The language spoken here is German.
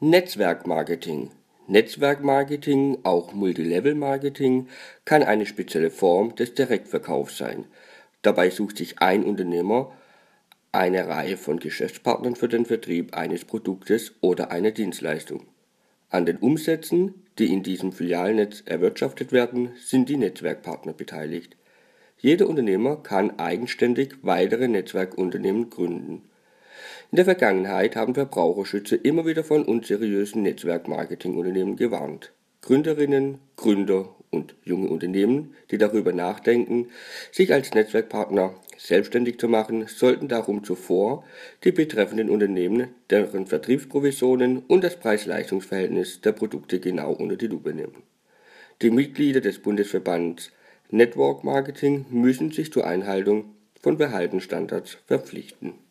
Netzwerkmarketing. Netzwerkmarketing, auch Multilevel-Marketing, kann eine spezielle Form des Direktverkaufs sein. Dabei sucht sich ein Unternehmer eine Reihe von Geschäftspartnern für den Vertrieb eines Produktes oder einer Dienstleistung. An den Umsätzen, die in diesem Filialnetz erwirtschaftet werden, sind die Netzwerkpartner beteiligt. Jeder Unternehmer kann eigenständig weitere Netzwerkunternehmen gründen in der Vergangenheit haben Verbraucherschützer immer wieder von unseriösen Netzwerkmarketingunternehmen gewarnt. Gründerinnen, Gründer und junge Unternehmen, die darüber nachdenken, sich als Netzwerkpartner selbstständig zu machen, sollten darum zuvor die betreffenden Unternehmen, deren Vertriebsprovisionen und das Preis-Leistungs-Verhältnis der Produkte genau unter die Lupe nehmen. Die Mitglieder des Bundesverbands Network Marketing müssen sich zur Einhaltung von Verhaltensstandards verpflichten